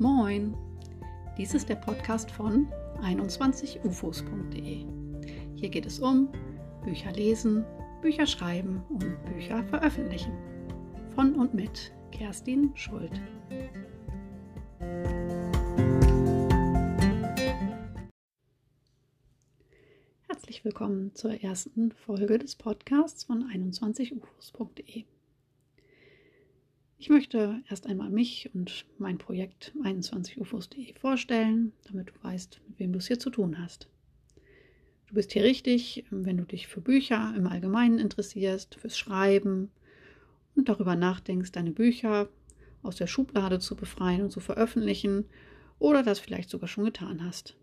Moin! Dies ist der Podcast von 21ufos.de. Hier geht es um Bücher lesen, Bücher schreiben und Bücher veröffentlichen. Von und mit Kerstin Schuld. Herzlich willkommen zur ersten Folge des Podcasts von 21ufos.de. Ich möchte erst einmal mich und mein Projekt 21ufos.de vorstellen, damit du weißt, mit wem du es hier zu tun hast. Du bist hier richtig, wenn du dich für Bücher im Allgemeinen interessierst, fürs Schreiben und darüber nachdenkst, deine Bücher aus der Schublade zu befreien und zu veröffentlichen oder das vielleicht sogar schon getan hast.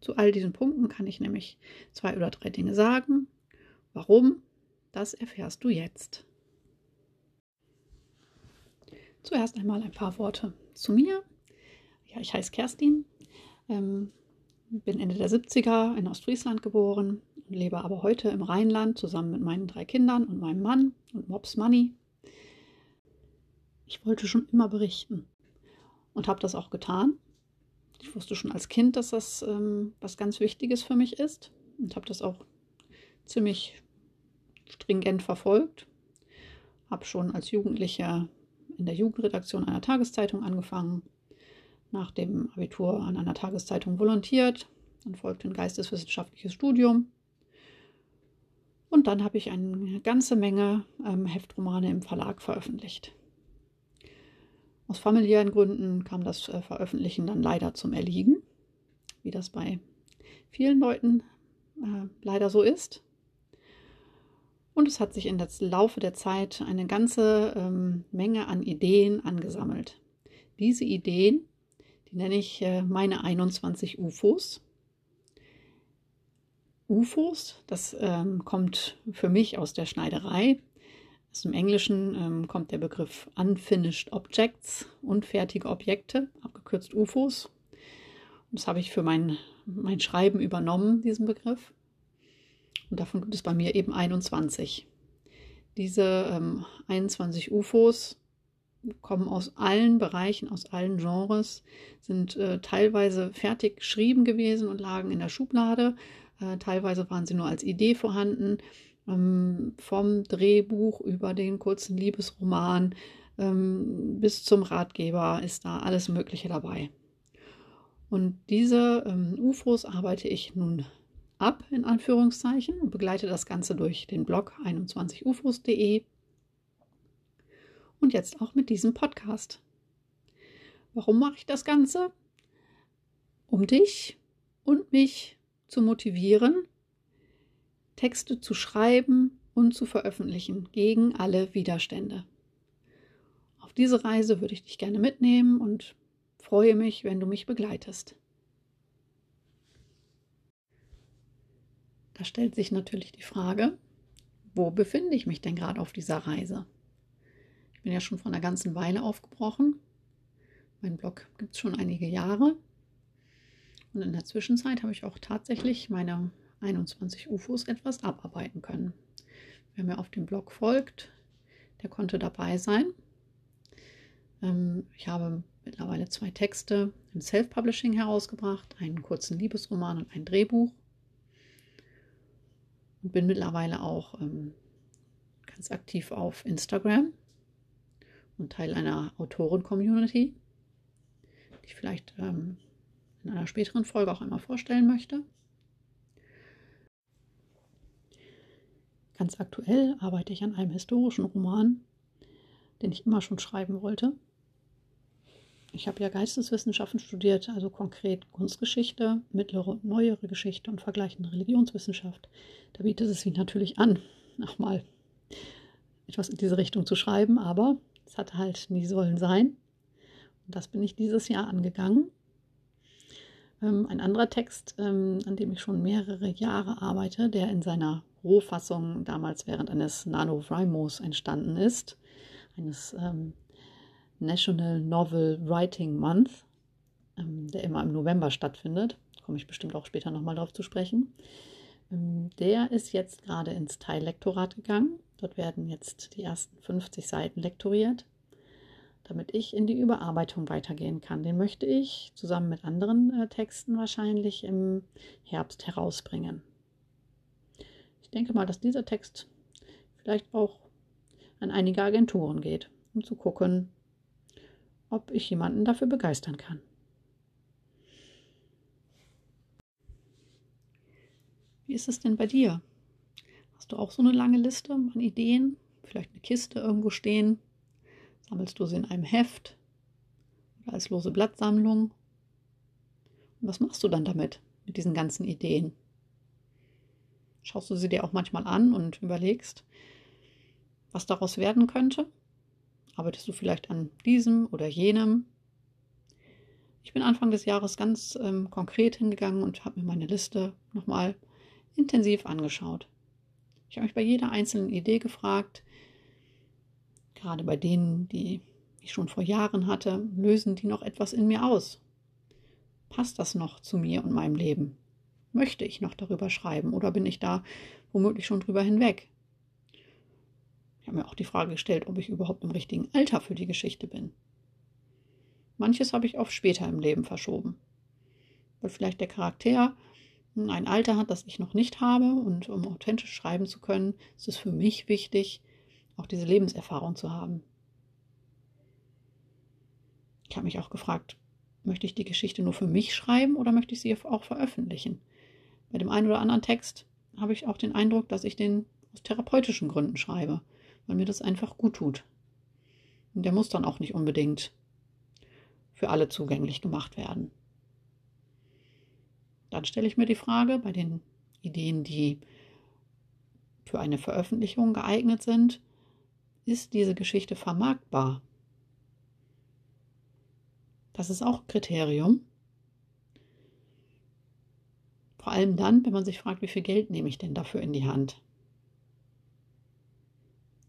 Zu all diesen Punkten kann ich nämlich zwei oder drei Dinge sagen. Warum? Das erfährst du jetzt. Zuerst einmal ein paar Worte zu mir. Ja, ich heiße Kerstin, ähm, bin Ende der 70er in Ostfriesland geboren und lebe aber heute im Rheinland zusammen mit meinen drei Kindern und meinem Mann und Mops Money. Ich wollte schon immer berichten und habe das auch getan. Ich wusste schon als Kind, dass das ähm, was ganz Wichtiges für mich ist und habe das auch ziemlich stringent verfolgt. Habe schon als Jugendlicher in der Jugendredaktion einer Tageszeitung angefangen, nach dem Abitur an einer Tageszeitung volontiert, dann folgte ein geisteswissenschaftliches Studium. Und dann habe ich eine ganze Menge ähm, Heftromane im Verlag veröffentlicht. Aus familiären Gründen kam das äh, Veröffentlichen dann leider zum Erliegen, wie das bei vielen Leuten äh, leider so ist. Und es hat sich in der Laufe der Zeit eine ganze ähm, Menge an Ideen angesammelt. Diese Ideen, die nenne ich äh, meine 21 UFOs. UFOs, das ähm, kommt für mich aus der Schneiderei. Aus dem Englischen ähm, kommt der Begriff Unfinished Objects, unfertige Objekte, abgekürzt UFOs. Und das habe ich für mein, mein Schreiben übernommen, diesen Begriff. Und davon gibt es bei mir eben 21. Diese ähm, 21 UFOs kommen aus allen Bereichen, aus allen Genres, sind äh, teilweise fertig geschrieben gewesen und lagen in der Schublade. Äh, teilweise waren sie nur als Idee vorhanden. Ähm, vom Drehbuch über den kurzen Liebesroman ähm, bis zum Ratgeber ist da alles Mögliche dabei. Und diese ähm, UFOs arbeite ich nun ab, in Anführungszeichen, und begleite das Ganze durch den Blog 21ufos.de und jetzt auch mit diesem Podcast. Warum mache ich das Ganze? Um dich und mich zu motivieren, Texte zu schreiben und zu veröffentlichen gegen alle Widerstände. Auf diese Reise würde ich dich gerne mitnehmen und freue mich, wenn du mich begleitest. Da stellt sich natürlich die Frage, wo befinde ich mich denn gerade auf dieser Reise? Ich bin ja schon vor einer ganzen Weile aufgebrochen. Mein Blog gibt es schon einige Jahre. Und in der Zwischenzeit habe ich auch tatsächlich meine 21 UFOs etwas abarbeiten können. Wer mir auf dem Blog folgt, der konnte dabei sein. Ähm, ich habe mittlerweile zwei Texte im Self-Publishing herausgebracht, einen kurzen Liebesroman und ein Drehbuch und bin mittlerweile auch ähm, ganz aktiv auf Instagram und Teil einer Autoren-Community, die ich vielleicht ähm, in einer späteren Folge auch einmal vorstellen möchte. Ganz aktuell arbeite ich an einem historischen Roman, den ich immer schon schreiben wollte. Ich habe ja Geisteswissenschaften studiert, also konkret Kunstgeschichte, mittlere und neuere Geschichte und vergleichende Religionswissenschaft. Da bietet es sich natürlich an, nochmal etwas in diese Richtung zu schreiben, aber es hat halt nie sollen sein. Und das bin ich dieses Jahr angegangen. Ähm, ein anderer Text, ähm, an dem ich schon mehrere Jahre arbeite, der in seiner Rohfassung damals während eines NaNoWriMos entstanden ist, eines ähm, National Novel Writing Month, ähm, der immer im November stattfindet. Komme ich bestimmt auch später nochmal darauf zu sprechen. Ähm, der ist jetzt gerade ins Teillektorat gegangen. Dort werden jetzt die ersten 50 Seiten lektoriert. damit ich in die Überarbeitung weitergehen kann. Den möchte ich zusammen mit anderen äh, Texten wahrscheinlich im Herbst herausbringen. Ich denke mal, dass dieser Text vielleicht auch an einige Agenturen geht, um zu gucken, ob ich jemanden dafür begeistern kann. Wie ist es denn bei dir? Hast du auch so eine lange Liste an Ideen? Vielleicht eine Kiste irgendwo stehen? Sammelst du sie in einem Heft oder als lose Blattsammlung? Und was machst du dann damit, mit diesen ganzen Ideen? Schaust du sie dir auch manchmal an und überlegst, was daraus werden könnte? Arbeitest du vielleicht an diesem oder jenem? Ich bin Anfang des Jahres ganz ähm, konkret hingegangen und habe mir meine Liste nochmal intensiv angeschaut. Ich habe mich bei jeder einzelnen Idee gefragt, gerade bei denen, die ich schon vor Jahren hatte, lösen die noch etwas in mir aus? Passt das noch zu mir und meinem Leben? Möchte ich noch darüber schreiben oder bin ich da womöglich schon drüber hinweg? Ich habe mir auch die Frage gestellt, ob ich überhaupt im richtigen Alter für die Geschichte bin. Manches habe ich auf später im Leben verschoben, weil vielleicht der Charakter ein Alter hat, das ich noch nicht habe und um authentisch schreiben zu können, ist es für mich wichtig, auch diese Lebenserfahrung zu haben. Ich habe mich auch gefragt, möchte ich die Geschichte nur für mich schreiben oder möchte ich sie auch veröffentlichen? Bei dem einen oder anderen Text habe ich auch den Eindruck, dass ich den aus therapeutischen Gründen schreibe weil mir das einfach gut tut. Und der muss dann auch nicht unbedingt für alle zugänglich gemacht werden. Dann stelle ich mir die Frage bei den Ideen, die für eine Veröffentlichung geeignet sind, ist diese Geschichte vermarktbar? Das ist auch Kriterium. Vor allem dann, wenn man sich fragt, wie viel Geld nehme ich denn dafür in die Hand?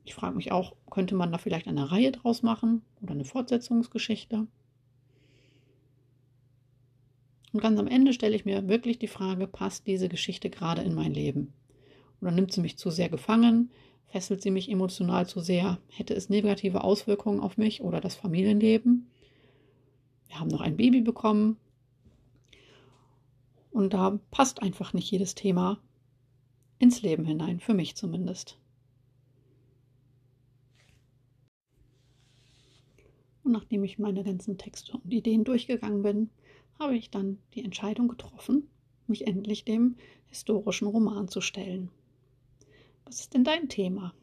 Ich frage mich auch, könnte man da vielleicht eine Reihe draus machen oder eine Fortsetzungsgeschichte? Und ganz am Ende stelle ich mir wirklich die Frage, passt diese Geschichte gerade in mein Leben? Oder nimmt sie mich zu sehr gefangen? Fesselt sie mich emotional zu sehr? Hätte es negative Auswirkungen auf mich oder das Familienleben? Wir haben noch ein Baby bekommen. Und da passt einfach nicht jedes Thema ins Leben hinein, für mich zumindest. Und nachdem ich meine ganzen Texte und Ideen durchgegangen bin, habe ich dann die Entscheidung getroffen, mich endlich dem historischen Roman zu stellen. Was ist denn dein Thema?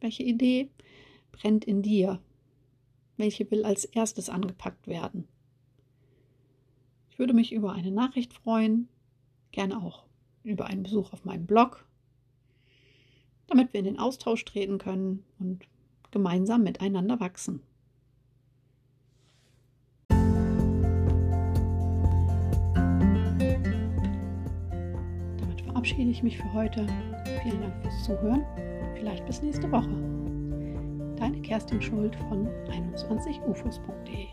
Welche Idee brennt in dir? Welche will als erstes angepackt werden? Ich würde mich über eine Nachricht freuen, gerne auch über einen Besuch auf meinem Blog, damit wir in den Austausch treten können und gemeinsam miteinander wachsen. Verabschiede ich mich für heute. Vielen Dank fürs Zuhören. Vielleicht bis nächste Woche. Deine Kerstin Schuld von 21ufos.de